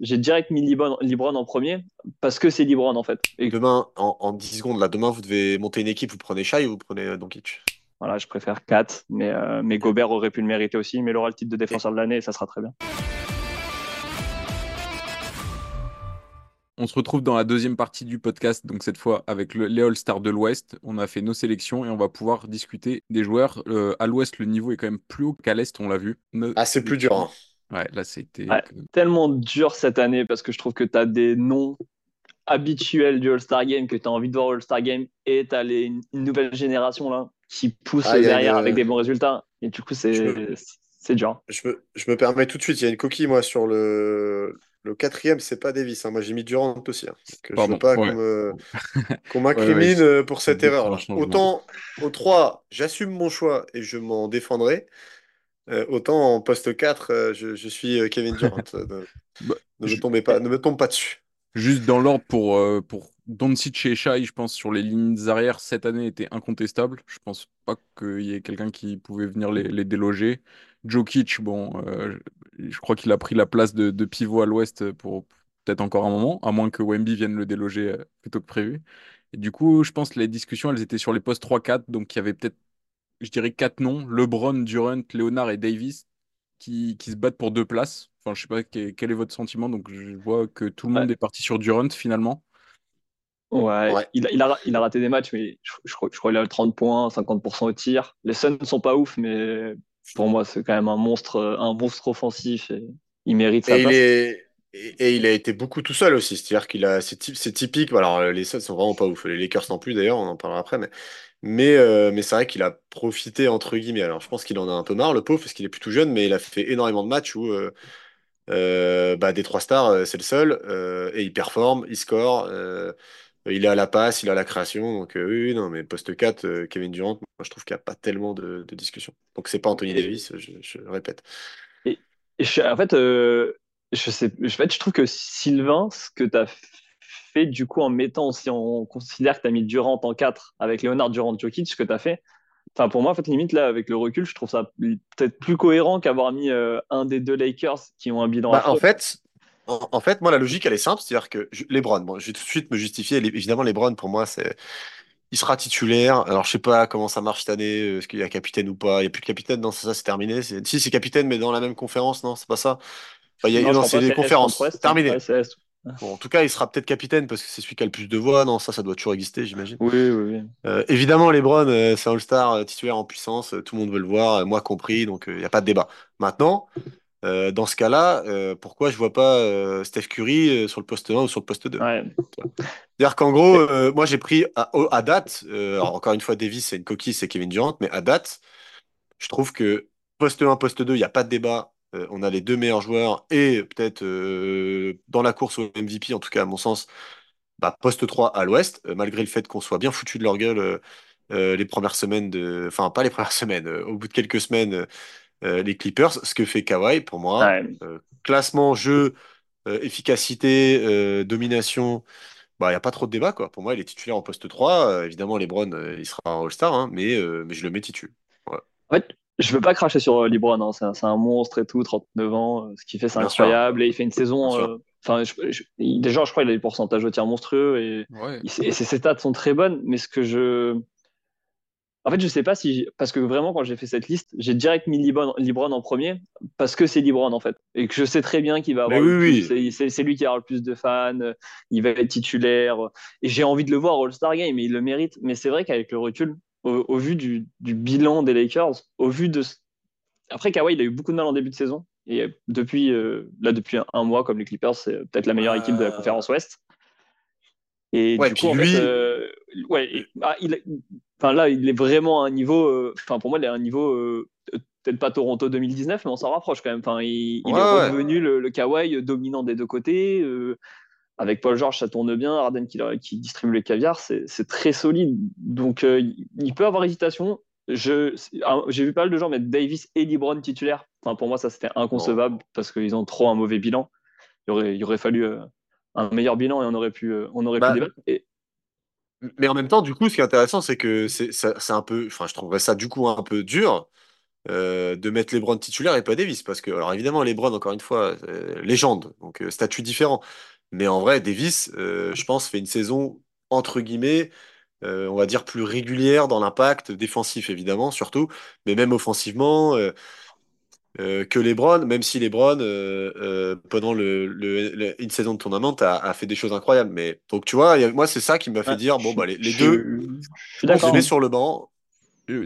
j'ai direct mis Libron, en premier parce que c'est Libron en fait. Et... Demain, en, 10 secondes, là, demain, vous devez monter une équipe, vous prenez Shai ou vous prenez euh, Doncic Voilà, je préfère 4, mais, euh, mais Gobert aurait pu le mériter aussi, mais il aura le titre de défenseur de l'année et ça sera très bien. On se retrouve dans la deuxième partie du podcast, donc cette fois avec les All-Stars de l'Ouest. On a fait nos sélections et on va pouvoir discuter des joueurs. Euh, à l'Ouest, le niveau est quand même plus haut qu'à l'Est, on l'a vu. Ah, c'est plus dur. Hein. Ouais, là, c'était. tellement dur cette année parce que je trouve que tu as des noms habituels du All-Star Game, que tu as envie de voir All-Star Game et tu as une nouvelle génération là qui pousse ah, derrière avec des bons résultats. Et du coup, c'est dur. Je me, je me permets tout de suite, il y a une coquille moi sur le, le quatrième, c'est pas Davis. Hein. Moi, j'ai mis Durant aussi. Hein. je ne veux pas qu'on m'incrimine euh, pour cette erreur. Autant au 3, j'assume mon choix et je m'en défendrai. Euh, autant en poste 4, euh, je, suis Kevin Durant. Bah, ne, me tombez pas, ne me tombe pas dessus. Juste dans l'ordre pour, pour Doncic et Shai, je pense sur les lignes arrière cette année était incontestable. Je pense pas qu'il y ait quelqu'un qui pouvait venir les, les déloger. Jokic, bon, je crois qu'il a pris la place de, pivot à l'ouest pour peut-être encore un moment, à moins que Wemby vienne le déloger euh, plutôt que prévu. Et du coup, je pense que les discussions, elles étaient sur les postes 3-4, donc il y avait peut-être, je dirais, quatre noms, LeBron, Durant, Leonard et Davis, qui, qui se battent pour deux places. Enfin, je sais pas quel, est votre sentiment, donc je vois que tout le monde est parti sur Durant finalement. Ouais, Il, a, il, a, raté des matchs, mais je, crois, je crois qu'il a 30 points, 50% au tir. Les Suns ne sont pas ouf, mais pour moi, c'est quand même un monstre, un monstre offensif et il mérite sa et place. Il est... Et il a été beaucoup tout seul aussi, c'est-à-dire qu'il a, c'est typique. Alors les Suns sont vraiment pas ouf, les Lakers non plus d'ailleurs, on en parlera après, mais mais, euh, mais c'est vrai qu'il a profité entre guillemets. Alors je pense qu'il en a un peu marre, le pauvre, parce qu'il est plutôt jeune, mais il a fait énormément de matchs où euh, euh, bah, des trois stars, c'est le seul, et il performe, il score. Il est à la passe, il a la création. Donc, oui, non, mais poste 4, euh, Kevin Durant, moi, je trouve qu'il n'y a pas tellement de, discussion. Donc, c'est pas Anthony Davis, je, répète. Et, en, fait, je sais, en fait, je trouve que Sylvain, ce que tu as fait, du coup, en mettant, si on considère que tu as mis Durant en 4 avec Leonard Durant Jokic, ce que tu as fait, Enfin, pour moi, en fait, limite, là, avec le recul, je trouve ça peut-être plus cohérent qu'avoir mis un des deux Lakers qui ont un bilan. Bah, en fait, en, fait, moi, la logique, elle est simple. C'est-à-dire que LeBron, bon, je vais tout de suite me justifier. Évidemment, LeBron, pour moi, c'est. Il sera titulaire. Alors, je sais pas comment ça marche cette année. Euh, est-ce qu'il y a capitaine ou pas Il n'y a plus de capitaine. Non, c'est ça, c'est terminé. Si, c'est capitaine, mais dans la même conférence, non, c'est pas ça. il y a, non, c'est des conférences. terminé. Bon, en tout cas, il sera peut-être capitaine parce que c'est celui qui a le plus de voix. Non, ça, ça doit toujours exister, j'imagine. Oui, oui, oui. Euh, évidemment, LeBron, euh, c'est All-Star titulaire en puissance. tout le monde veut le voir, moi compris. Donc, il n'y a pas de débat. Maintenant, euh, dans ce cas-là, euh, pourquoi je vois pas euh, Steph Curry sur le poste 1 ou sur le poste 2 C'est-à-dire qu'en gros, moi j'ai pris à, date, encore une fois, Davis c'est une coquille, c'est Kevin Durant, mais à date, je trouve que poste 1, poste 2, il n'y a pas de débat. On a les deux meilleurs joueurs et peut-être dans la course au MVP, en tout cas à mon sens, bah, poste 3 à l'ouest, malgré le fait qu'on soit bien foutu de leur gueule les premières semaines de. Enfin, pas les premières semaines, au bout de quelques semaines euh, les Clippers, ce que fait Kawhi pour moi. Euh, classement, jeu, euh, efficacité, domination, bah, il n'y a pas trop de débat. Quoi. Pour moi, il est titulaire en poste 3. évidemment, Lebron, il sera un All-Star, hein, mais, mais je le mets titulaire. En fait, je veux pas cracher sur Lebron, hein. c'est un, monstre et tout, 39 ans, ce qu'il fait c'est incroyable, et il fait une saison. Enfin, déjà, je crois qu'il a des pourcentages de tir monstrueux et, et ses stats sont très bonnes, mais ce que je en fait, je sais pas si. Parce que vraiment, quand j'ai fait cette liste, j'ai direct mis Libron, en premier, parce que c'est Libron, en fait. Et que je sais très bien qu'il va avoir. Oui, oui. C'est lui qui aura le plus de fans, il va être titulaire. Et j'ai envie de le voir All-Star Game, et il le mérite. Mais c'est vrai qu'avec le recul, au, vu du, bilan des Lakers, au vu de. Après, Kawhi, il a eu beaucoup de mal en début de saison. Et depuis, euh, là, depuis un, mois, comme les Clippers, c'est peut-être la meilleure équipe de la conférence Ouest. Et du coup, en fait, euh, ouais, ah, il, Enfin, là, il est vraiment à un niveau. Euh, enfin, pour moi, il est à un niveau. Euh, peut-être pas Toronto 2019, mais on s'en rapproche quand même. Enfin, il, est revenu le, le Kawhi dominant des deux côtés. Euh, avec Paul George, ça tourne bien. Arden qui, qui distribue les caviar, c'est très solide. Donc, il peut avoir hésitation. J'ai vu pas mal de gens mettre Davis et LeBron titulaires. Enfin, pour moi, ça c'était inconcevable parce qu'ils ont trop un mauvais bilan. Il aurait, il aurait fallu un meilleur bilan et on aurait pu, on aurait pu bah, débattre. Et, mais en même temps, du coup, ce qui est intéressant, c'est que c'est un peu. Enfin, je trouverais ça du coup un peu dur euh, de mettre LeBron titulaire et pas Davis. Parce que, alors évidemment, LeBron, encore une fois, euh, légende, donc euh, statut différent. Mais en vrai, Davis, euh, je pense, fait une saison, entre guillemets, euh, on va dire plus régulière dans l'impact défensif, évidemment, surtout, mais même offensivement. euh, euh, que LeBron, même si LeBron, euh, euh, pendant le, le- le- une saison de tournament, a, a fait des choses incroyables. Mais donc, tu vois, a- moi, c'est ça qui m'a fait Ouais, dire bon, je- bah, les, les je- deux, Je suis on met sur le banc.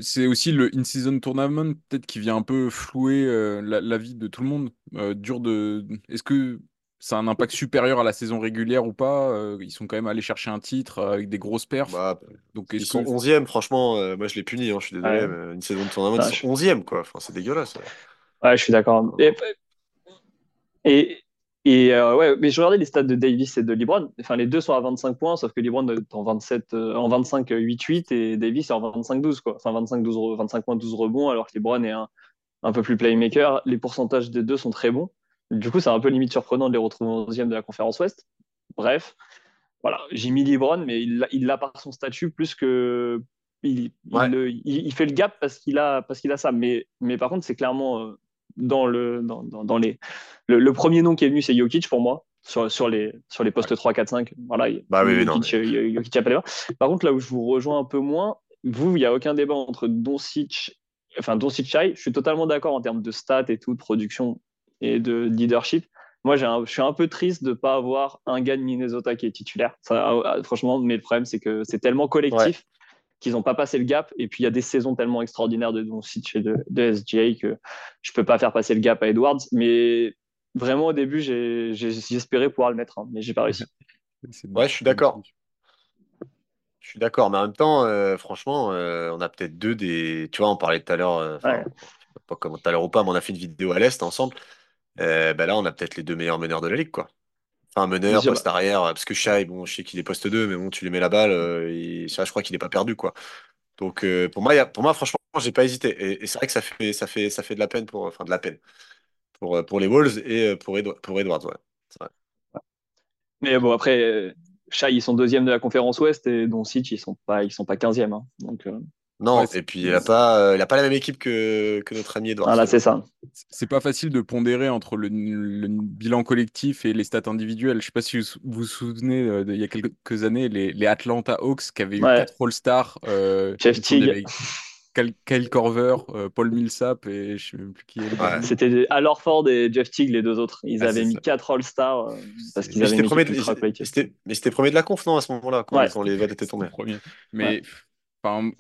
C'est aussi le in-season tournament, peut-être qui vient un peu flouer euh, la, la vie de tout le monde. Euh, dur de. Est-ce que ça a un impact supérieur à la saison régulière ou pas? Euh, ils sont quand même allés chercher un titre euh, avec des grosses perfs. Bah, Donc ils sont que 11e, franchement, euh, moi je les punis, hein, je suis désolé, Ouais. mais une saison de Ah, ils sont je- 11e, quoi. Enfin, c'est dégueulasse. Ouais, je suis d'accord. Et, et, et, euh, ouais, mais je regardais les stats de Davis et de LeBron. Enfin, les deux sont à 25 points, sauf que LeBron est en 27, euh, en 25-8-8 et Davis est en 25-12, quoi. Enfin, 25-12, re- 25 points, 12 rebonds, alors que LeBron est un, un peu plus playmaker. Les pourcentages des deux sont très bons. Du coup, c'est un peu limite surprenant de les retrouver en 11e de la conférence Ouest. Bref, voilà, j'ai mis LeBron, mais il l'a par son statut plus que. Il, il, Ouais. le- il- il fait le gap parce qu'il a, parce qu'il a ça. Mais, mais par contre, c'est clairement euh, dans, le, dans, dans, dans les. Le, le premier nom qui est venu, c'est Jokic pour moi, sur, sur, les, sur les postes 3, 4, 5. Voilà, il- Bah oui, non, Jokic, euh, Jokic mains. Par contre, là où je vous rejoins un peu moins, vous, il n'y a aucun débat entre Doncic, enfin Doncic. Je suis totalement d'accord en termes de stats et tout, de production et de leadership. Moi, j'ai un- je suis un peu triste de ne pas avoir un gars de Minnesota qui est titulaire. Ça, ah, franchement, mais le problème, c'est que c'est tellement collectif qu'ils n'ont pas passé le gap. Et puis, il y a des saisons tellement extraordinaires de Doncic et de, de SGA que je ne peux pas faire passer le gap à Edwards. Mais vraiment, au début, j'espérais pouvoir le mettre, hein, mais j'ai pas réussi. c'est Ouais, je suis d'accord. Je suis d'accord, mais en même temps, euh, franchement, euh, on a peut-être deux des. Tu vois, on parlait tout à l'heure, euh, Ouais. pas comment tout à l'heure ou pas, mais on a fait une vidéo à l'Est ensemble. Euh, bah là, on a peut-être les deux meilleurs meneurs de la ligue, quoi. Enfin, meneur, poste arrière, parce que Shai, bon, je sais qu'il est poste 2, mais bon, tu lui mets la balle, euh, et ça, je crois qu'il n'est pas perdu, quoi. Donc, euh, pour moi, y a- pour moi, franchement, j'ai pas hésité. Et, et c'est vrai que ça fait, ça fait, ça fait de la peine pour, enfin, de la peine pour, euh, pour les Wolves et pour, pour Edwards, ouais. C'est vrai. Mais bon, après, Shai, ils sont deuxième de la conférence Ouest et Doncic, ils sont pas, ils sont pas 15e. hein. Donc, euh, Non, Ouais, et puis il a pas, euh, il a pas la même équipe que, que notre ami Edwards. voilà, c'est ça. C'est pas facile de pondérer entre le, le bilan collectif et les stats individuelles. Je sais pas si vous vous souvenez, euh, de- il y a quelques années, les, les Atlanta Hawks qui avaient eu Ouais. quatre All-Stars. euh, Jeff Teague. Kyle, Kyle Korver, euh, Paul Millsap et je sais même plus qui Ouais. C'était Al Horford et Jeff Teague, les deux autres. Ils Ah, avaient mis ça. quatre All-Stars euh, parce qu'ils Mais avaient c'était une premier, équipe de- ultra mais c'était premier de la conf, non, à ce moment-là, quand, Ouais. quand les votes étaient tombés. premier. Mais enfin,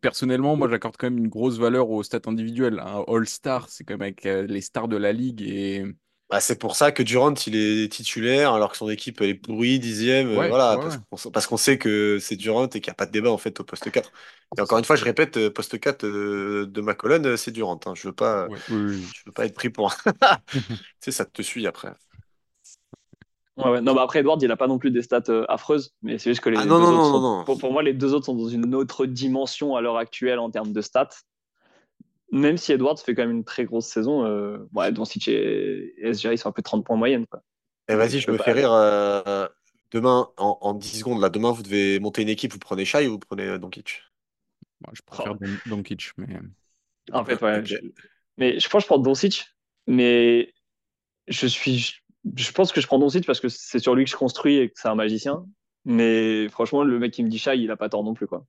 personnellement, moi, j'accorde quand même une grosse valeur aux stats individuelles. Un All-Star, c'est quand même avec euh, les stars de la ligue et Bah, c'est pour ça que Durant, il est titulaire, alors que son équipe, elle est pourrie, dixième, euh, Ouais, voilà, ouais, parce qu'on parce qu'on sait que c'est Durant et qu'il n'y a pas de débat, en fait, au poste 4. Et encore une fois, je répète, euh, poste 4 euh, de ma colonne, c'est Durant. hein. Je veux pas, Ouais, je veux pas être pris pour. Tu sais, ça te suit après. Ouais, ouais. Non, bah après, Edward, il a pas non plus des stats euh, affreuses, mais c'est juste que les Ah non, deux non, autres non, sont, non, non. Pour, pour moi, les deux autres sont dans une autre dimension à l'heure actuelle en termes de stats. Même si Edwards fait quand même une très grosse saison, euh, ouais, Doncic et et SGA ils sont un peu 30 points en moyenne. Quoi. Et vas-y, Je je peux me fais rire. euh, demain, en, en 10 secondes, là, demain, vous devez monter une équipe, vous prenez Shai ou vous prenez euh, Doncic Moi, je préfère Oh. Don- Doncic, mais En fait, ouais. Ok. je- mais je pense que je prends Doncic, mais je suis, je pense que je prends Doncic parce que c'est sur lui que je construis et que c'est un magicien. Mais franchement, le mec qui me dit Shai, il a pas tort non plus, quoi.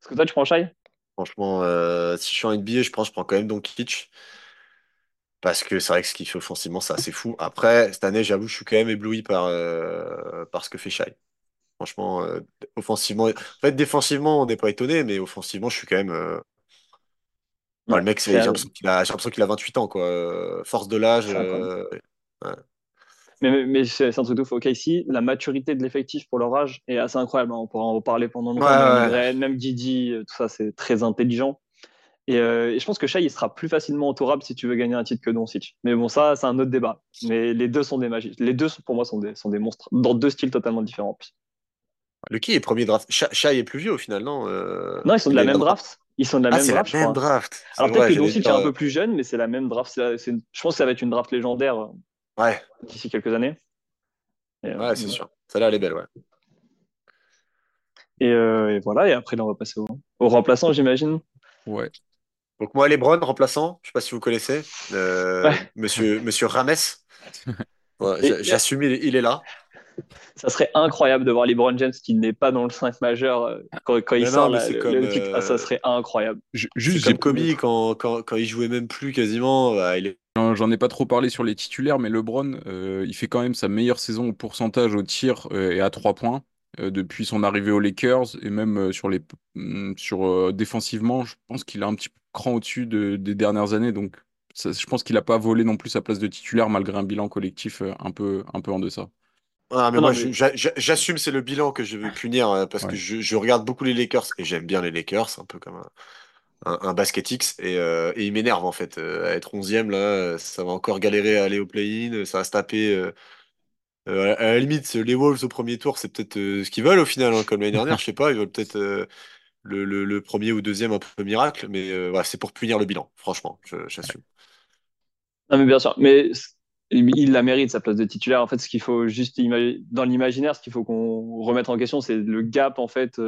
Est-ce que toi, tu prends Shai? Franchement, euh, si je suis en NBA, je pense que je prends quand même Doncic. Parce que c'est vrai que ce qu'il fait offensivement, c'est assez fou. Après, cette année, j'avoue, je suis quand même ébloui par, euh, par ce que fait Shai. Franchement, euh, offensivement. En fait, défensivement, on n'est pas étonné, mais offensivement, je suis quand même. euh, enfin, Ouais, le mec, j'ai l'impression qu'il a, j'ai l'impression qu'il a 28 ans, quoi. Force de l'âge. Euh, Mais, c'est un truc de fou. Ok, ici, la maturité de l'effectif pour leur âge est assez incroyable. hein. On pourra en reparler pendant longtemps. Ouais, même, ouais. Green, même Didi, euh, tout ça, c'est très intelligent. Et, euh, et je pense que Shai, il sera plus facilement entourable si tu veux gagner un titre que Doncic. Mais bon, ça, c'est un autre débat. Mais les deux sont des magies. Les deux, pour moi, sont des, sont des monstres dans deux styles totalement différents. Le qui est premier draft Shai est plus vieux au final, non Euh, Non, ils sont de la même draft. Ils sont de la Ah, même la draft, je même draft. Alors peut-être que Doncic est un peu plus jeune, mais c'est la même draft. Je pense que ça va être une draft légendaire Ouais, d'ici quelques années. Et, euh, ouais, c'est sûr. Celle-là, elle est belle, ouais. Et, euh, et voilà, et après là on va passer au, au remplaçant, j'imagine. ouais. Donc moi, LeBron, remplaçant, je sais pas si vous connaissez, euh, Ouais. Monsieur, Monsieur Rames. Ouais, j'assume, il, il est là. Ça serait incroyable de voir LeBron James qui n'est pas dans le 5 majeur euh, quand, quand il non, sort mais la- c'est le, comme, le titre. Ah, ça serait incroyable. Juste, comme Kobe quand, quand, quand il jouait même plus quasiment. bah, il est... J'en ai pas trop parlé sur les titulaires, mais LeBron, euh, il fait quand même sa meilleure saison au pourcentage au tir euh, et à trois points euh, depuis son arrivée aux Lakers et même euh, sur les hum, sur euh, défensivement, je pense qu'il a un petit cran au-dessus de- des dernières années. Donc, ça- je pense qu'il a pas volé non plus sa place de titulaire malgré un bilan collectif euh, un peu un peu en deçà. Ah, mais Non, moi, non, je- mais j'a- j'a- j'assume, c'est le bilan que je veux punir euh, parce que Ouais. je, je regarde beaucoup les Lakers et j'aime bien les Lakers, un peu comme un, un, basket X et, euh, et il m'énerve en fait. Euh, à être onzième là, euh, ça va encore galérer à aller au play-in, ça va se taper. à, la limite, les Wolves au premier tour, c'est peut-être ce qu'ils veulent au final, hein, comme l'année dernière, je sais pas, ils veulent peut-être le, premier ou deuxième un peu miracle, mais voilà, c'est pour punir le bilan, franchement, j'assume. Non, mais bien sûr. Mais il la mérite, sa place de titulaire. En fait, ce qu'il faut juste dans l'imaginaire, ce qu'il faut qu'on remette en question, c'est le gap, en fait.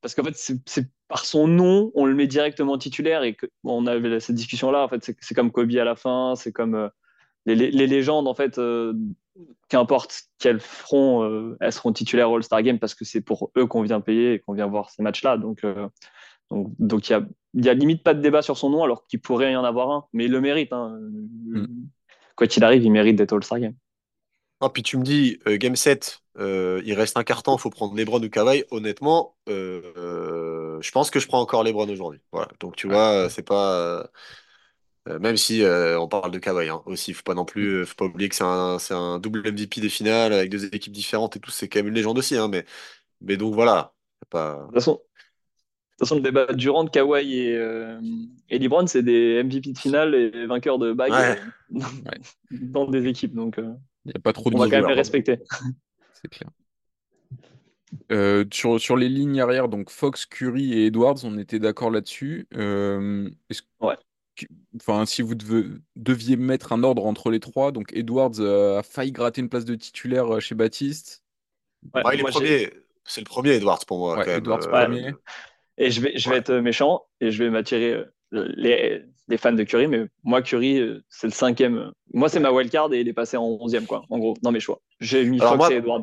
Parce qu'en fait, c'est par son nom, on le met directement titulaire. Et que, bon, on avait cette discussion-là. En fait, c'est comme Kobe à la fin, c'est comme euh, les, légendes, en fait. euh, qu'importe quel front, euh, elles seront titulaires All-Star Game parce que c'est pour eux qu'on vient payer et qu'on vient voir ces matchs-là. Donc, donc, donc il y a, il y a limite pas de débat sur son nom alors qu'il pourrait y en avoir un, mais il le mérite. Hein. Mm. Quoi qu'il arrive, il mérite d'être All-Star Game. Ah, puis tu me dis, euh, Game 7, euh, il reste un carton, il faut prendre LeBron ou Kawhi. Honnêtement, euh, je pense que je prends encore LeBron aujourd'hui. Voilà. Donc tu vois, c'est pas. même si on parle de Kawhi hein, aussi, faut pas non plus, faut pas oublier que c'est un, c'est un double MVP des finales avec deux équipes différentes et tout, c'est quand même une légende aussi. Hein, mais, mais donc voilà. Pas... De toute façon, de toute façon le débat Durant, Kawhi et, et LeBron, c'est des MVP de finale et vainqueurs de bagues Ouais. euh, dans des équipes. Donc, Il n'y a pas trop de on va quand même les respecter. c'est clair. Euh, sur, sur les lignes arrière, donc Fox, Curry et Edwards, on était d'accord là-dessus. Euh, Ouais. enfin, si vous devez- deviez mettre un ordre entre les trois, donc Edwards euh, a failli gratter une place de titulaire euh, chez Baptiste. Ouais, Ouais, il est moi, j'ai- premier. C'est le premier, Edwards, pour moi, Ouais, quand même. Edwards premier. Et je vais, je vais Ouais. être méchant et je vais m'attirer les, les fans de Curry, mais moi, Curry, euh, c'est le cinquième. Moi, c'est ma wildcard et il est passé en onzième, quoi, en gros, dans mes choix. J'ai mis Alors Fox moi- et Edwards.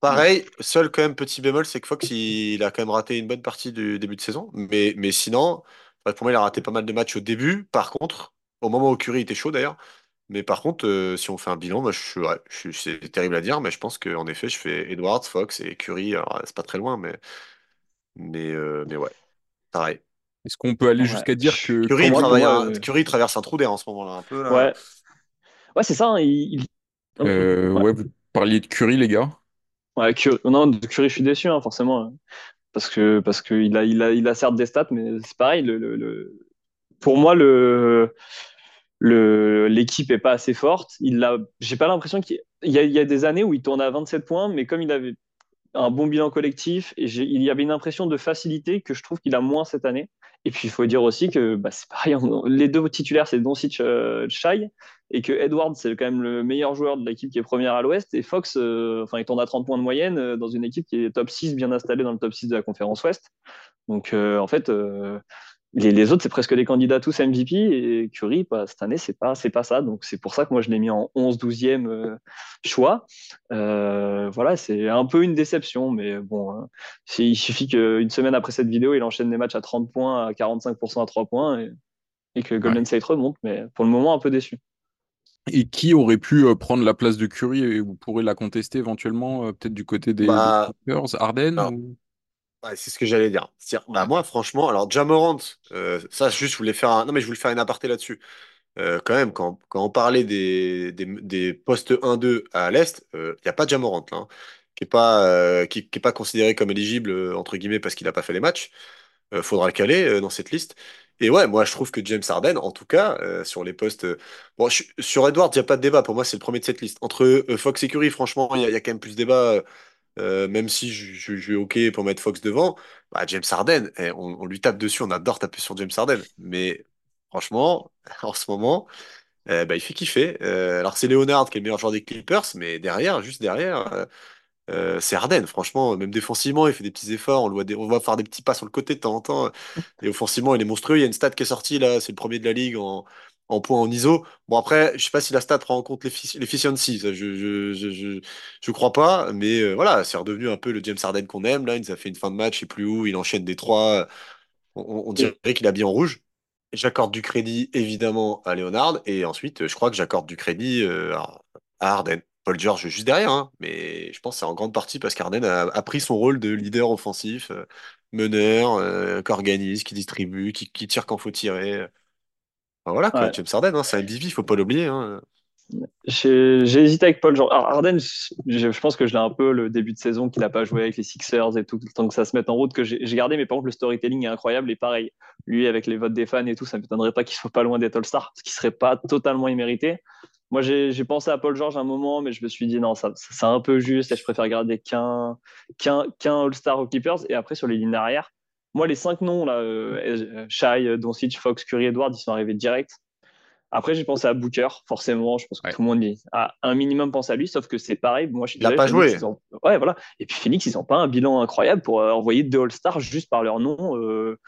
Pareil, seul quand même petit bémol, c'est que Fox, il, a quand même raté une bonne partie du début de saison. Mais, mais sinon, pour moi, il a raté pas mal de matchs au début. Par contre, au moment où Curry était chaud d'ailleurs. Mais par contre, euh, si on fait un bilan, moi, je, suis- ouais, je c'est terrible à dire, mais je pense qu'en effet, je fais Edwards, Fox et Curry. Alors, c'est pas très loin, mais, mais, euh, mais ouais, pareil. Est-ce qu'on peut aller Ouais. jusqu'à dire que Curry, un- euh, Curry traverse un trou d'air en ce moment-là, un peu. Là. Ouais, ouais c'est ça. hein, il, euh, Ouais. ouais, vous parliez de Curry, les gars? Ouais, Curry, non, de Curry, je suis déçu, hein, forcément. hein. Parce que, parce que il a, il a, il a certes des stats, mais c'est pareil. Le, le, le- Pour moi, le, le, l'équipe est pas assez forte. Il a, j'ai pas l'impression qu'il il y a, il y a des années où il tournait à 27 points, mais comme il avait un bon bilan collectif, et il y avait une impression de facilité que je trouve qu'il a moins cette année. Et puis, il faut dire aussi que bah, c'est pareil, les deux titulaires, c'est Doncic, euh, Shai, et que Edwards, c'est quand même le meilleur joueur de l'équipe qui est première à l'Ouest, et Fox, euh, enfin, il tourne à 30 points de moyenne euh, dans une équipe qui est top 6, bien installée dans le top 6 de la conférence Ouest. Donc, euh, en fait, les, les autres, c'est presque des candidats tous MVP, et Curry, bah, cette année, c'est pas, c'est pas ça. Donc, c'est pour ça que moi, je l'ai mis en 11-12e euh, choix. Euh, voilà, c'est un peu une déception, mais bon, hein, c'est- il suffit qu'une semaine après cette vidéo, il enchaîne des matchs à 30 points, à 45% à 3 points, et, et que Golden State remonte, mais pour le moment, un peu déçu. Et qui aurait pu euh, prendre la place de Curry et vous pourrez la contester éventuellement, euh, peut-être du côté des, Bah, des Clippers, Harden alors, ou- Ouais, c'est ce que j'allais dire. C'est-à-dire, bah, moi, franchement, alors Jamorant, euh, ça, juste, je voulais faire un... Non, mais je voulais faire une aparté là-dessus. Euh, quand même, quand, quand on parlait des, des, des postes 1-2 à l'Est, il n'y a pas Jamorant, là, hein, qui n'est pas, euh, qui, qui est pas considéré comme éligible, euh, entre guillemets, parce qu'il n'a pas fait les matchs. Euh, faudra le caler euh, dans cette liste. Et ouais, moi, je trouve que James Harden, en tout cas, euh, sur les postes... euh, Bon, je- sur Edwards, il n'y a pas de débat. Pour moi, c'est le premier de cette liste. Entre euh, Fox et Curry, franchement, il y, a il y a quand même plus de débat. euh, euh, même si je, je, je suis OK pour mettre Fox devant, bah, James Harden, eh, on, lui tape dessus, on adore taper sur James Harden. Mais franchement, en ce moment, eh, bah, il fait kiffer. Euh, alors c'est Leonard qui est le meilleur joueur des Clippers, mais derrière, juste derrière, euh, c'est Harden, franchement, même défensivement, il fait des petits efforts, on le voit, des- on voit faire des petits pas sur le côté de temps en temps, et offensivement, il est monstrueux. Il y a une stat qui est sortie là, c'est le premier de la ligue en, en points en ISO. Bon, après, je sais pas si la stat prend en compte l'effici- l'efficiency, ça, je, je, je, je, je crois pas, mais euh, voilà, c'est redevenu un peu le James Harden qu'on aime. Là, il nous a fait une fin de match, je sais plus où, il enchaîne des trois, on, on on dirait qu'il a bien en rouge. J'accorde du crédit évidemment à Leonard et ensuite je crois que j'accorde du crédit euh, à Harden. Paul George juste derrière, hein, mais je pense que c'est en grande partie parce qu'Harden a, a pris son rôle de leader offensif, euh, meneur, euh, qui organise, qui distribue, qui, qui tire quand faut tirer. Enfin, voilà quoi, Ouais. James Harden, hein, c'est un MVP, faut pas l'oublier. Hein. J'ai hésité avec Paul George. Alors, Harden, je, je pense que je l'ai un peu le début de saison qu'il n'a pas joué avec les Sixers et tout, le temps que ça se mette en route, que j'ai gardé. Mais par contre, le storytelling est incroyable. Et pareil, lui, avec les votes des fans et tout, ça ne m'étonnerait pas qu'il soit pas loin d'être All-Star, ce qui serait pas totalement immérité. Moi, j'ai pensé à Paul George un moment, mais je me suis dit non, ça, ça- c'est un peu juste et je préfère garder qu'un qu'un qu'un All-Star aux Clippers. Et après, sur les lignes arrière, moi, les cinq noms, là, euh, Shai, Doncic, Fox, Curry, Edwards, ils sont arrivés direct. Après, j'ai pensé à Booker, forcément. Je pense que Ouais. tout le monde y a un minimum pensé à lui, sauf que c'est pareil. Moi, je suis Il a désolé, pas Phoenix, joué. ont- Ouais, voilà. Et puis Phoenix, ils n'ont pas un bilan incroyable pour euh, envoyer deux All-Stars juste par leur nom euh,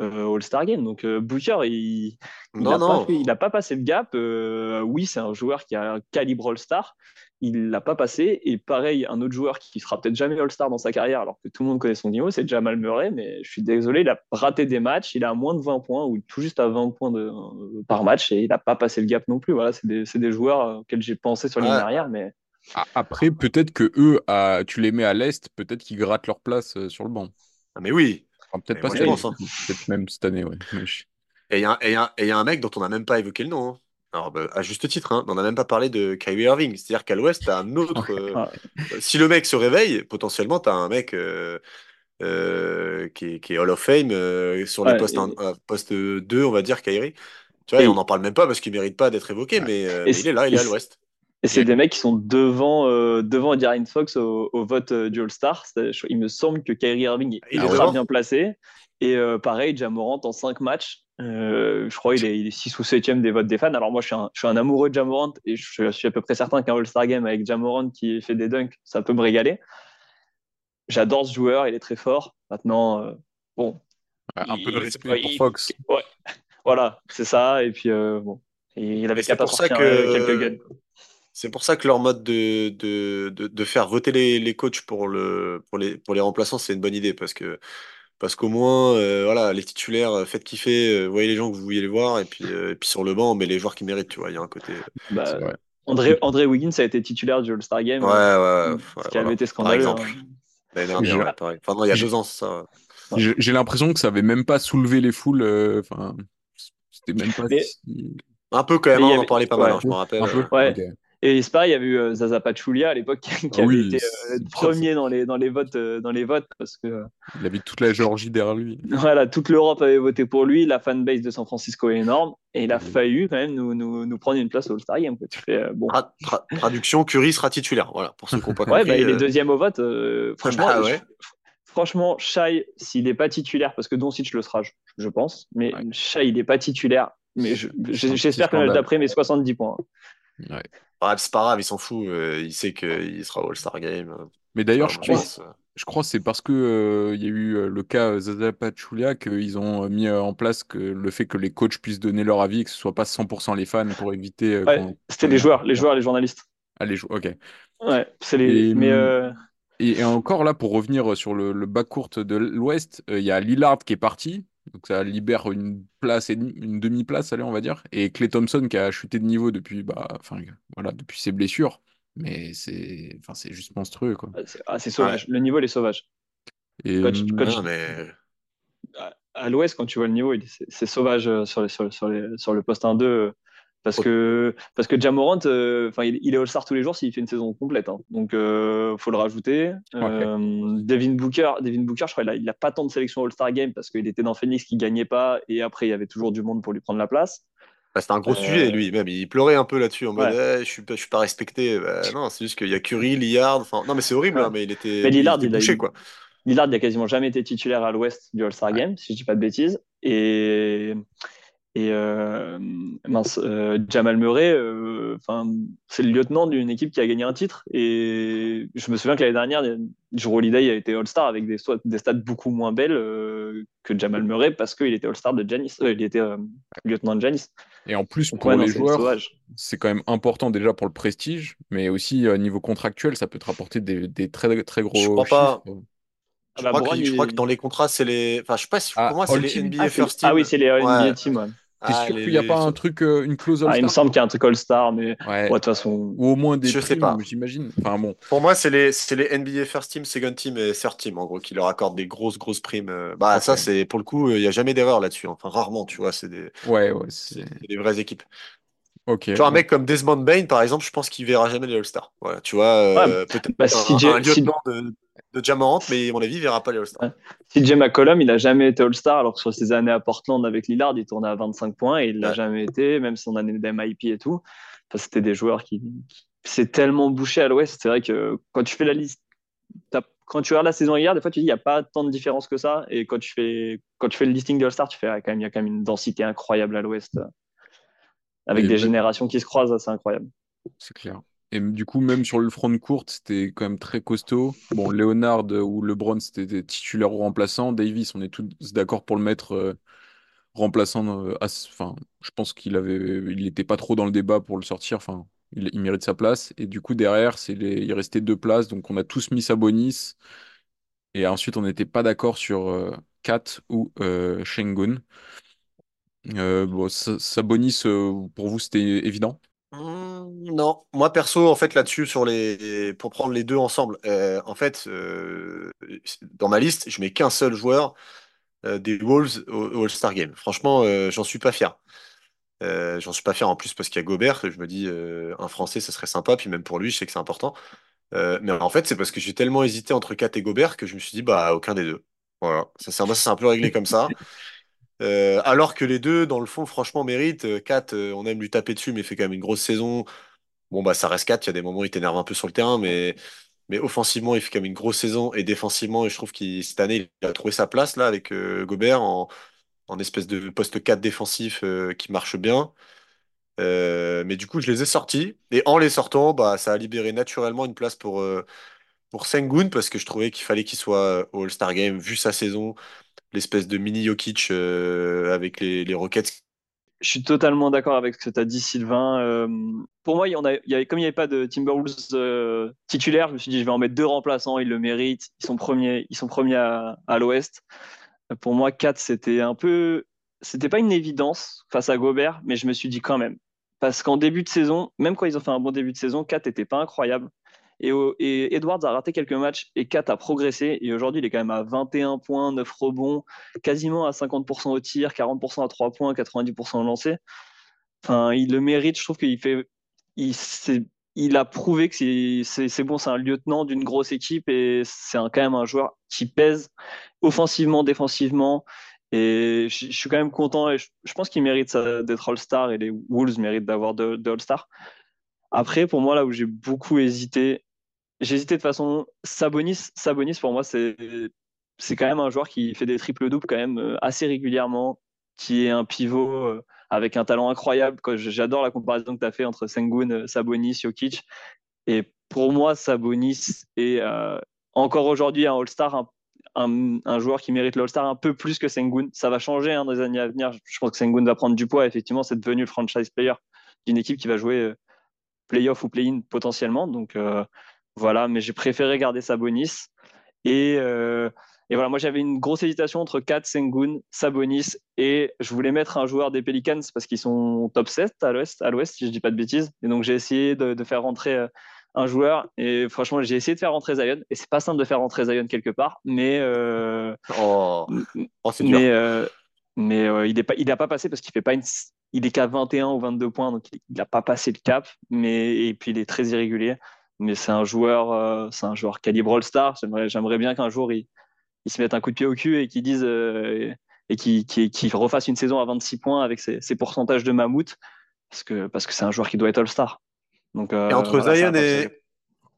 euh, All-Star Game. Donc euh, Booker, il n'a pas, il pas passé le gap. Euh, oui, c'est un joueur qui a un calibre All-Star. Il l'a pas passé. Et pareil, un autre joueur qui sera peut-être jamais All-Star dans sa carrière, alors que tout le monde connaît son niveau, c'est Jamal Murray. Mais je suis désolé, il a raté des matchs. Il a moins de 20 points ou tout juste à 20 points de, euh, par match et il n'a pas passé le gap non plus. Voilà, c'est des, c'est des joueurs euh, auxquels j'ai pensé sur ligne Ouais. arrière, mais Après, peut-être que eux, à- tu les mets à l'Est, peut-être qu'ils grattent leur place euh, sur le banc. Ah, mais oui. Enfin, peut-être pas cette année, hein. peut-être même cette année, ouais. Il y, y et il y a un mec dont on n'a même pas évoqué le nom. hein. Alors, bah, à juste titre, hein, on n'a même pas parlé de Kyrie Irving. C'est-à-dire qu'à l'Ouest, t'as un autre. euh, Ah, si le mec se réveille, potentiellement, t'as un mec euh, euh, qui, est, qui est Hall of Fame euh, sur les postes, un- et, euh, poste 2, on va dire, Kyrie. Tu vois, et on n'en parle même pas parce qu'il mérite pas d'être évoqué, ouais. mais, euh, il est là, il est à l'Ouest. Et c'est des mecs qui sont devant, euh, devant Fox au, au vote euh, du All-Star. Il me semble que Kyrie Irving est ultra devant bien placé. Et euh, pareil, Jamorant en 5 matchs. Euh, je crois qu'il est, il est 6 ou 7 des votes des fans. Alors moi, je suis un, je suis un amoureux de Jamorant et je, suis à peu près certain qu'un All-Star Game avec Jamorant qui fait des dunks, ça peut me régaler. J'adore ce joueur, il est très fort. Maintenant, euh, bon, Un peu de respect pour il- Fox. ouais, voilà, c'est ça. Et puis, euh, bon, il avait qu'à c'est pas pour ça euh, quelques que guns. c'est pour ça que leur mode de, de, de, de faire voter les, les coachs pour le pour les pour les remplaçants, c'est une bonne idée parce que parce qu'au moins euh, voilà les titulaires euh, faites kiffer, euh, voyez les gens que vous vouliez les voir et puis euh, et puis sur le banc, mais les joueurs qui méritent, tu vois, il y a un côté. Bah. André, André Wiggins a été titulaire du All-Star Game, Ouais, euh, ouais, ce ouais, qui avait été Par scandaleux. exemple, hein. l'année J'ai dernière, ouais, pareil. Enfin non, il y a deux ans, ça. j'ai- j'ai l'impression que ça avait même pas soulevé les foules. euh, Enfin, c'était même pas Mais. Un peu quand même, hein, on en parlait pas mal, hein, je me rappelle. Un peu? ouais. Et c'est pareil, il y avait eu euh, Zaza Pachulia à l'époque qui Ah avait oui, été euh, premier dans les, dans les votes, euh, dans les votes parce que Il avait toute la Géorgie derrière lui. voilà, toute l'Europe avait voté pour lui, la fanbase de San Francisco est énorme et il a Mhm. failli quand même nous, nous, nous prendre une place au All-Star Game. Tu fais, euh, bon. tra- tra- traduction, Curry sera titulaire. Voilà, pour ceux qui n'ont pas Ouais, bah, il est euh, deuxième au vote. euh, franchement, bah je- franchement, Shai, s'il n'est pas titulaire, parce que Doncic le sera, je, je pense, mais Ouais. Shai, il n'est pas titulaire. Mais je- C'est un je- j'espère que scandale. d'après mes 70 points. Ouais. Ah, c'est pas grave, il s'en fout. euh, il sait qu'il sera All-Star Game. euh, Mais d'ailleurs, je moi, crois, pense, euh, je crois que c'est parce que euh, il y a eu euh, le cas euh, Zaza Pachulia qu'ils ont euh, mis euh, en place que le fait que les coachs puissent donner leur avis, que ce soit pas 100% les fans pour éviter euh, Ouais, qu'on c'était les joueurs, les joueurs, les journalistes. Ah, les jou- ok. Ouais, c'est les. Et, Mais hum, euh, et, et encore là, pour revenir sur le, le bas court de l'Ouest, euh, il y a Lillard qui est parti. Donc ça libère une place et une demi-place, allez, on va dire. Et Klay Thompson qui a chuté de niveau depuis, bah, enfin, voilà, depuis ses blessures. Mais c'est, enfin, c'est juste monstrueux, quoi. c'est ah, c'est sauvage. Le niveau, il est sauvage. Et Coach, coach- non, mais à- à l'ouest, quand tu vois le niveau, c'est sauvage euh, sur, les- sur, les- sur, les- sur le poste 1-2. Parce que, parce que Jamorant, euh, il, il est All-Star tous les jours s'il fait une saison complète. hein. Donc, euh, faut le rajouter. Euh, Devin Booker, Devin Booker, je crois, il a, il a pas tant de sélection All-Star Game parce qu'il était dans Phoenix qui gagnait pas et après, il y avait toujours du monde pour lui prendre la place. bah, c'était un gros Euh, sujet, lui. Même, il pleurait un peu là-dessus en mode. Eh, je suis je suis pas respecté. Bah, non, c'est juste qu'il y a Curry, Lillard. Non, mais c'est horrible, Ouais. hein, mais il était, Mais il Lillard, était il a bouché, quoi. Lillard, il a quasiment jamais été titulaire à l'ouest du All-Star Ouais. Game, si je dis pas de bêtises. Et, Et euh, mince, euh, Jamal Murray, euh, enfin, c'est le lieutenant d'une équipe qui a gagné un titre. Et je me souviens que l'année dernière, Drew Holiday a été All-Star avec des, des stats beaucoup moins belles que Jamal Murray parce qu'il était All-Star de Janis, il était lieutenant de Janis. Et en plus, pour les joueurs, c'est quand même important déjà pour le prestige, mais aussi niveau contractuel, ça peut te rapporter des, des très, très gros je crois Pas... Je, crois que, je, crois que, dans les contrats, c'est les. Enfin, je sais pas si ah, pour moi, c'est les NBA ah, First Team. Ah oui, c'est les NBA ouais. Team. T'es sûr qu'il n'y a pas un truc, euh, une clause All-Star ah, Il me semble qu'il y a un truc All-Star, mais ouais. de toute façon. Ou au moins des je primes, sais pas. j'imagine. Enfin bon. Pour moi, c'est les, les NBA First Team, Second Team et Third Team, en gros, qui leur accordent des grosses, grosses primes. Bah, okay. ça, c'est pour le coup, il n'y a jamais d'erreur là-dessus. Enfin, rarement, tu vois, c'est des, ouais, ouais, c'est des vraies équipes. Ok. Tu vois, un mec comme Desmond Bain, par exemple, je pense qu'il verra jamais les All-Stars. Voilà, tu vois, euh, peut-être bah, un, si un, lieutenant de, de Jamorant, mais à mon avis, il verra pas les All-Stars. CJ McCollum, il n'a jamais été All-Star, alors que sur ses années à Portland avec Lillard, il tournait à 25 points et il l'a Ouais. jamais été, même son année d'MIP et tout. Enfin, c'était des joueurs qui, qui- c'est tellement bouché à l'Ouest. C'est vrai que quand tu fais la liste, quand tu regardes la saison hier, des fois tu dis il n'y a pas tant de différence que ça. Et quand tu fais, quand tu fais le listing de All-Star, tu fais ah, quand même, il y a quand même une densité incroyable à l'Ouest, avec Et des même- générations qui se croisent, c'est incroyable. C'est clair. Et du coup, même sur le front de courte, c'était quand même très costaud. Bon, Leonard ou LeBron, c'était des titulaires ou remplaçants. Davis, on est tous d'accord pour le mettre euh, remplaçant. euh, Enfin, je pense qu'il avait, il n'était pas trop dans le débat pour le sortir. Enfin, il, mérite sa place. Et du coup, derrière, il restait deux places. Donc, on a tous mis Sabonis. Et ensuite, on n'était pas d'accord sur euh, Kat ou. Euh, bon, Sa- Sabonis, pour vous, c'était évident? Hmm, non, moi perso, en fait, là-dessus, sur les, pour prendre les deux ensemble, euh, en fait, euh, dans ma liste, je mets qu'un seul joueur euh, des Wolves au, au All-Star Game. Franchement, j'en suis pas fier. J'en suis pas fier en plus parce qu'il y a Gobert. Je me dis, un Français, ça serait sympa. Puis même pour lui, je sais que c'est important. Mais en fait, c'est parce que j'ai tellement hésité entre Kat et Gobert que je me suis dit, bah, aucun des deux. Voilà. Ça, c'est un peu réglé comme ça. Euh, alors que les deux, dans le fond, franchement, méritent. Euh, Kat, euh, on aime lui taper dessus, mais il fait quand même une grosse saison. Bon, bah, ça reste 4. Il y a des moments où il t'énerve un peu sur le terrain, mais, mais offensivement, il fait quand même une grosse saison. Et défensivement, je trouve qu'il cette année, il a trouvé sa place là avec euh, Gobert en, en espèce de poste 4 défensif euh, qui marche bien. Euh, mais du coup, je les ai sortis. Et en les sortant, bah, ça a libéré naturellement une place pour, euh, pour Sengun parce que je trouvais qu'il fallait qu'il soit euh, au All-Star Game, vu sa saison, l'espèce de mini Jokic euh, avec les, les Rockets. Je suis totalement d'accord avec ce que tu as dit, Sylvain. Euh, pour moi, a, y comme il n'y avait pas de Timberwolves euh, titulaire, je me suis dit, je vais en mettre deux remplaçants, ils le méritent. Ils sont premiers, ils sont premiers à, à l'Ouest. Pour moi, 4, c'était un peu. C'était pas une évidence face à Gobert, mais je me suis dit quand même. Parce qu'en début de saison, même quand ils ont fait un bon début de saison, 4 n'était pas incroyable. Et, Edwards a raté quelques matchs et 4 a progressé. Et aujourd'hui, il est quand même à 21 points, 9 rebonds, quasiment à 50% au tir, 40% à 3 points, 90% au lancer. Enfin, il le mérite. Je trouve qu'il fait. Il, a prouvé que c'est- bon, c'est un lieutenant d'une grosse équipe et c'est quand même un joueur qui pèse offensivement, défensivement. Et je, suis quand même content et je, pense qu'il mérite d'être All-Star et les Wolves méritent d'avoir de, de All-Star. Après, pour moi, là où j'ai beaucoup hésité, hésité de façon Sabonis. Sabonis, pour moi, c'est c'est quand même un joueur qui fait des triples-doubles quand même euh, assez régulièrement, qui est un pivot euh, avec un talent incroyable. J'adore la comparaison que tu as fait entre Sengun, euh, Sabonis, Jokic. Et pour moi, Sabonis est encore aujourd'hui un All-Star, un, un, joueur qui mérite l'All-Star un peu plus que Sengun. Ça va changer hein, dans les années à venir. Je pense que Sengun va prendre du poids. Effectivement, c'est devenu le franchise player d'une équipe qui va jouer playoff ou play-in potentiellement. Donc voilà, mais j'ai préféré garder Sabonis. Et, euh, et voilà, moi j'avais une grosse hésitation entre Kat, Sengun, Sabonis et je voulais mettre un joueur des Pelicans parce qu'ils sont top 7 à l'ouest, à l'ouest si je dis pas de bêtises. Et donc j'ai essayé de, de faire rentrer euh, un joueur et franchement j'ai essayé de faire rentrer Zion et c'est pas simple de faire rentrer Zion quelque part, mais euh, Oh, oh dur. euh, euh, il est pas il a pas passé parce qu'il fait pas une il est qu'à 21 ou 22 points donc il, il a pas passé le cap mais et puis il est très irrégulier mais c'est un joueur euh, c'est un joueur calibre All-Star j'aimerais j'aimerais bien qu'un jour il, il se mette un coup de pied au cul et qu'il dise euh, et qu'il refasse une saison à 26 points avec ses, ses pourcentages de mammouth parce que parce que c'est un joueur qui doit être All-Star donc euh, Et entre voilà, Zion et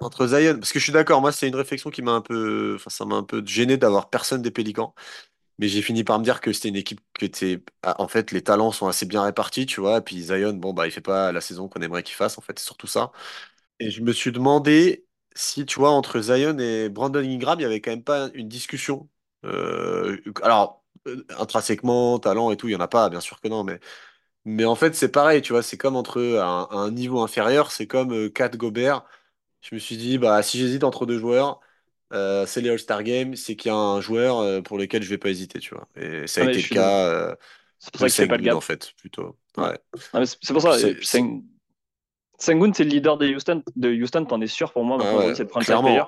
entre Zion, parce que je suis d'accord, moi c'est une réflexion qui m'a un peu, enfin ça m'a un peu gêné d'avoir personne des Pélicans. Mais j'ai fini par me dire que c'était une équipe que t'es, ah, en fait, les talents sont assez bien répartis, tu vois. Et puis Zion, bon, bah, il fait pas la saison qu'on aimerait qu'il fasse, en fait, c'est surtout ça. Et je me suis demandé si, tu vois, entre Zion et Brandon Ingram, il y avait quand même pas une discussion. Euh, alors, euh, intrinsèquement, talent et tout, il y en a pas, bien sûr que non, mais, mais en fait, c'est pareil, tu vois, c'est comme entre eux, à un, à un niveau inférieur, c'est comme euh, Kat Gobert. Je me suis dit, bah, si j'hésite entre deux joueurs, euh, c'est les All-Star Games, c'est qu'il y a un joueur euh, pour lequel je vais pas hésiter, tu vois. Et ça a Ah, été je le suis cas euh, C'est pour de ça que c'est pas le Sengun, gap. en fait, plutôt. Ouais. Ouais. Ah, mais c'est c'est pour ça. puis et c'est, c'est- Seng- Sengun, c'est le leader de Houston. De Houston, t'en es sûr pour moi. ah ouais, c'est le franchise player.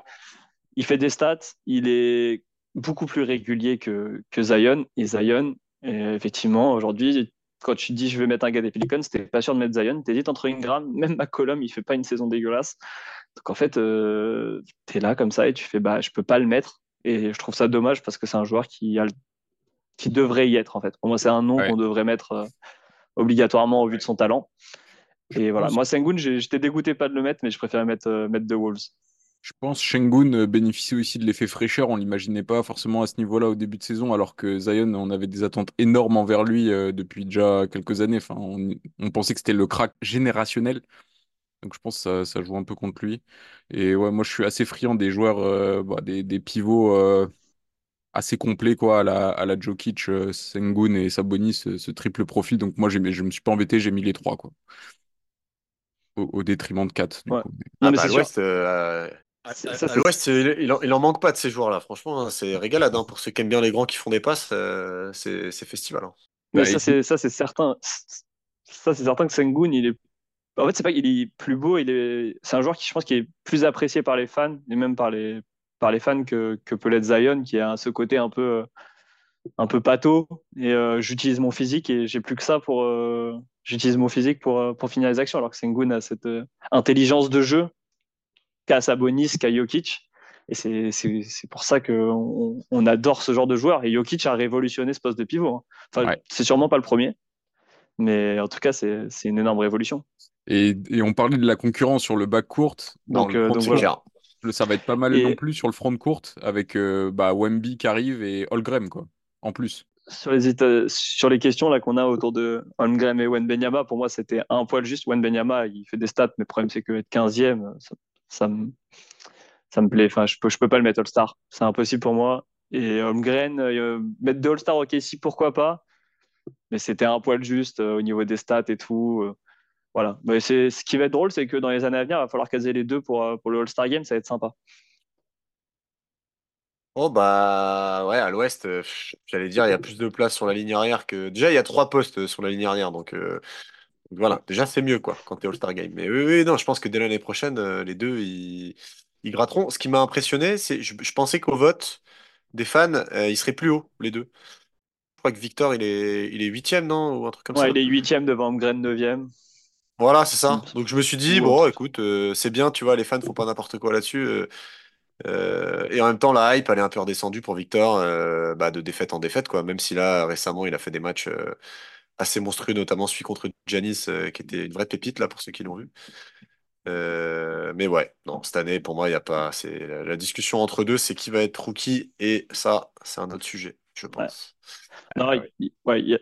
Il fait des stats. Il est beaucoup plus régulier que, que Zion. Et Zion, euh, effectivement, aujourd'hui, quand tu dis je vais mettre un gars des Pelicans, t'es pas sûr de mettre Zion. T'hésites entre Ingram. Même McCollum, il fait pas une saison dégueulasse. Donc en fait, euh, t'es là comme ça et tu fais bah je peux pas le mettre. Et je trouve ça dommage parce que c'est un joueur qui a le- qui devrait y être en fait. Pour moi, c'est un nom Ouais. qu'on devrait mettre euh, obligatoirement au vu de son talent. Et voilà, pense- moi Sengun, j'étais dégoûté pas de le mettre, mais je préférais mettre, euh, mettre The Wolves. Je pense que Şengün euh, bénéficie aussi de l'effet fraîcheur. On l'imaginait pas forcément à ce niveau-là au début de saison, alors que Zion, on avait des attentes énormes envers lui euh, depuis déjà quelques années. Enfin, on, on pensait que c'était le crack générationnel. Donc je pense que ça, ça joue un peu contre lui. Et ouais, moi je suis assez friand des joueurs, euh, bah, des, des pivots euh, assez complets quoi, à la, à la Jokic, Sengun et Sabonis, ce, ce triple profil. Donc moi je me suis pas embêté, j'ai mis les trois quoi. Au, au détriment de 4 du Ouais. Ah mais bah l'Ouest, euh, à, Ça, à- ça, à c'est- l'Ouest, il, il en, il en manque pas de ces joueurs-là. Franchement, hein, c'est régalade. hein. Pour ceux qui aiment bien les grands qui font des passes, euh, c'est c'est festival. hein. mais Bah, ça, c'est certain. Ça, c'est certain que Sengun, il est. En fait, c'est pas qu'il est plus beau, il est. C'est un joueur qui, je pense, qui est plus apprécié par les fans et même par les par les fans que que peut l'être Zion, qui a ce côté un peu euh, un peu pâteau. Et euh, j'utilise mon physique et j'ai plus que ça pour. euh, J'utilise mon physique pour euh, pour finir les actions, alors que Sengun a cette euh, intelligence de jeu qu'a Sabonis, qu'a Jokic. Et c'est pour ça qu'on on adore ce genre de joueur. Et Jokic a révolutionné ce poste de pivot. hein. Enfin, Ouais. c'est sûrement pas le premier, mais en tout cas, c'est une énorme révolution. Et, et on parlait de la concurrence sur le back court. Donc, le euh, donc voilà. ça va être pas mal Et- non plus sur le front court avec euh, bah, Wemby qui arrive et Holmgren quoi. En plus. Sur les, questions là qu'on a autour de Holmgren et Wenbenyama, pour moi, c'était un poil juste. Wenbenyama, il fait des stats, mais le problème, c'est que être 15e, ça, me, ça me plaît. Enfin, je peux, je peux pas le mettre All-Star. C'est impossible pour moi. Et Holmgren, euh, mettre de All-Star, ok, si, pourquoi pas? Mais c'était un poil juste euh, au niveau des stats et tout. euh, voilà. Mais ce qui va être drôle, c'est que dans les années à venir, il va falloir caser les deux pour, pour le All-Star Game. Ça va être sympa. Oh bah ouais, à l'Ouest, euh, pff, j'allais dire, il y a plus de place sur la ligne arrière que. Déjà, il y a trois postes euh, sur la ligne arrière, donc euh, voilà, déjà c'est mieux quoi quand t'es All-Star Game. Mais oui, oui, non, je pense que dès l'année prochaine, euh, les deux ils, ils gratteront. Ce qui m'a impressionné, c'est je, je pensais qu'au vote des fans, euh, ils seraient plus hauts, les deux. Je crois que Victor, il est, il est huitième, non? Ou un truc comme Ouais, ça. il est 8e devant Holmgren, 9e. Voilà, c'est ça. Donc je me suis dit, Ou bon, autre. écoute, euh, c'est bien, tu vois, les fans font pas n'importe quoi là-dessus. euh, euh, et en même temps, la hype, elle est un peu redescendue pour Victor, euh, bah, de défaite en défaite, quoi. Même si là, récemment, il a fait des matchs euh, assez monstrueux, notamment celui contre euh, qui était une vraie pépite, là, pour ceux qui l'ont vu. Mais ouais, non, cette année, pour moi, il n'y a pas. C'est la, discussion entre deux, c'est qui va être rookie, et ça, c'est un autre sujet, je pense. Non, ouais. il, ouais, il y a,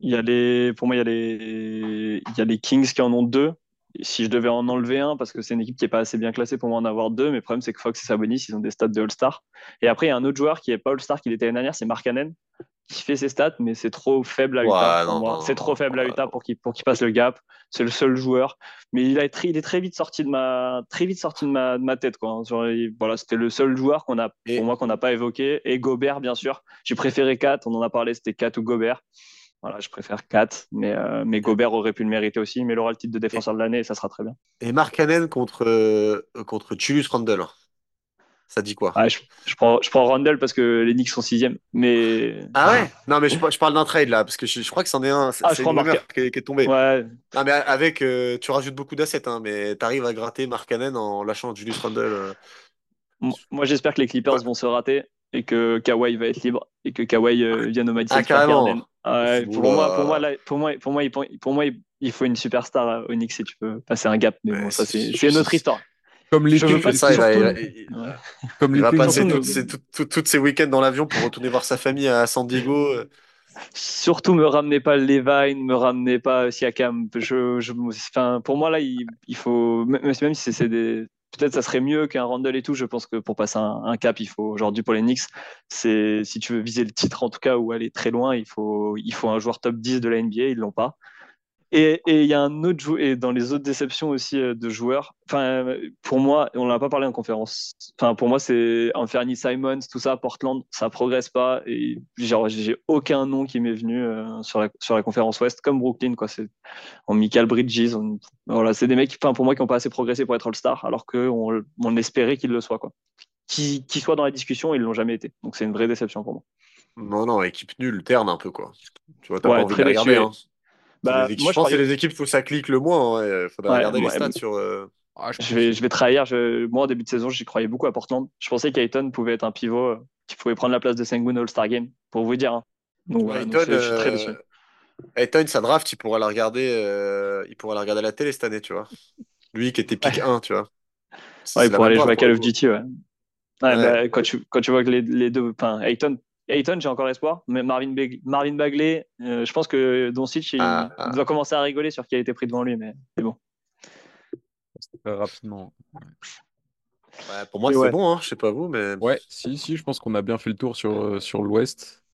il y a les, pour moi, il y a les, il y a les Kings qui en ont deux. Si je devais en enlever un, parce que c'est une équipe qui est pas assez bien classée pour moi en avoir deux, mais le problème c'est que Fox et Sabonis, ils ont des stats de All-Star. Et après, il y a un autre joueur qui est pas All-Star, qui l'était l'année dernière, c'est Markkanen, qui fait ses stats, mais c'est trop faible à Utah Ouais, C'est trop faible à Utah pour qu'il passe le gap. C'est le seul joueur. Mais il, a, il est très vite sorti de ma, très vite sorti de ma, de ma tête, quoi. Il- voilà, c'était le seul joueur qu'on a, Et- pour moi, qu'on n'a pas évoqué. Et Gobert, bien sûr. J'ai préféré 4, on en a parlé, c'était 4 ou Gobert. Voilà, je préfère 4, mais, euh, mais Gobert aurait pu le mériter aussi, mais il aura le titre de défenseur de l'année et ça sera très bien. Et Mark Cannon contre, euh, contre Julius Randle, ça dit quoi? Ah, je, je prends, je prends Randall parce que les Knicks sont 6 mais Ah ouais? Non, mais je, par- je parle d'un trade là, parce que je, je crois que c'en est un. C'est Ah, c'est une Marca- qui, est qui est tombée. ouais, Non, mais avec, euh, tu rajoutes beaucoup d'assets, hein, mais t'arrives à gratter Mark Cannon en lâchant Julius Randle. moi j'espère que les Clippers Ouais. vont se rater et que Kawhi va être libre et que Kawhi euh, vienne au Madison Ah, Square. Garden. Ouais, pour, moi, pour, moi, là, pour, moi, pour, moi, il, pour moi, il- il faut une superstar euh, au Knicks si tu peux passer un gap, mais bon, ça c'est- une autre histoire. Comme l'été, veux pas Comme ça, il va, il va- il- Ouais. comme il va passer toutes ses, week-ends dans l'avion pour retourner voir sa famille à San Diego. euh. Surtout, me ramenez pas Levine, me ramenez pas Siakam. Je, je, enfin, pour moi, là, il, il faut, même si c'est des. Peut-être ça serait mieux qu'un Randall et tout. Je pense que pour passer un, cap, il faut aujourd'hui pour les c'est si tu veux viser le titre en tout cas ou aller très loin, il faut, il faut un joueur top 10 de la NBA. Ils l'ont pas. Et il y a un autre joueur, et dans les autres déceptions aussi euh, de joueurs, enfin, pour moi, on l'a pas parlé en conférence. Enfin, pour moi, c'est Anthony Simons, tout ça, Portland, ça progresse pas. Et j'ai aucun nom qui m'est venu euh, sur, la, sur la conférence Ouest, comme Brooklyn, quoi. C'est en Michael Bridges. on- voilà, c'est des mecs, enfin, pour moi, qui n'ont pas assez progressé pour être All-Star, alors qu'on on espérait qu'ils le soient, quoi. Qu'ils qu'ils soient dans la discussion, ils l'ont jamais été. Donc, c'est une vraie déception pour moi. Non, non, équipe nulle, terne un peu, quoi. Tu vois, t'as Ouais, pas envie de regarder. Hein. Bah, les équipes- moi, je pense que c'est les équipes où ça clique le moins. Il faudrait Ouais, regarder les stats mais- sur. euh, Ah, je Je vais, je vais trahir. Je, moi, en début de saison, j'y croyais beaucoup à Portland. Je pensais qu'Ayton pouvait être un pivot euh, qui pouvait prendre la place de Sengun All-Star Game, pour vous dire. hein. Donc, donc Ayton, je, je suis très déçu. euh, Ayton, sa draft, il pourra la regarder, euh, il pourra la regarder à la télé cette année, tu vois. Lui qui était pick 1, tu vois. C'est Ouais, la pour aller jouer à Call of. Duty, ouais. Ouais, Ouais. bah, quand, tu, quand tu vois que les, les deux. Enfin, Ayton, Ayton j'ai encore espoir, mais Marvin, Beg- Marvin Bagley, euh, je pense que Doncic, il Ah, ah. doit commencer à rigoler sur qui a été pris devant lui, mais c'est bon. très rapidement. Ouais, pour moi, c'est ouais. bon, hein. je sais pas vous, mais. Ouais, si, si, je pense qu'on a bien fait le tour sur, euh, sur l'Ouest.